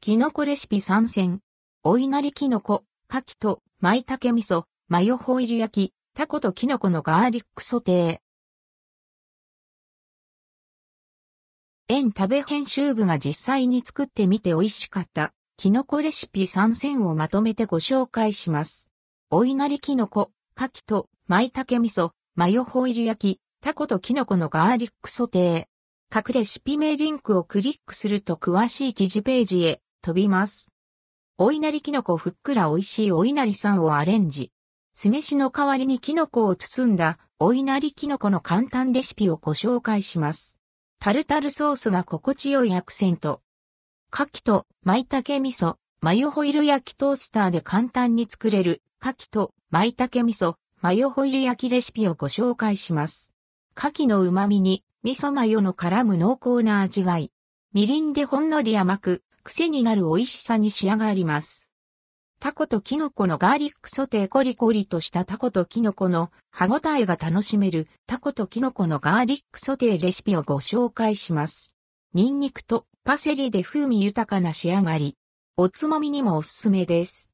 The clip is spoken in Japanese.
キノコレシピ参戦。お稲荷キノコ、牡蠣と舞茸味噌、マヨホイル焼き、タコとキノコのガーリックソテー。園食べ編集部が実際に作ってみて美味しかったキノコレシピ参戦をまとめてご紹介します。お稲荷キノコ、牡蠣と舞茸味噌、マヨホイル焼き、タコとキノコのガーリックソテー。各レシピ名リンクをクリックすると詳しい記事ページへ飛びます。お稲荷キノコふっくら美味しいお稲荷さんをアレンジ。酢飯の代わりにキノコを包んだお稲荷キノコの簡単レシピをご紹介します。タルタルソースが心地よいアクセント。牡蠣と舞茸味噌、マヨホイル焼きトースターで簡単に作れる牡蠣と舞茸味噌、マヨホイル焼きレシピをご紹介します。牡蠣の旨味に味噌マヨの絡む濃厚な味わい。みりんでほんのり甘く、癖になる美味しさに仕上がります。タコとキノコのガーリックソテーコリコリとしたタコとキノコの歯ごたえが楽しめるタコとキノコのガーリックソテーレシピをご紹介します。ニンニクとパセリで風味豊かな仕上がり。おつまみにもおすすめです。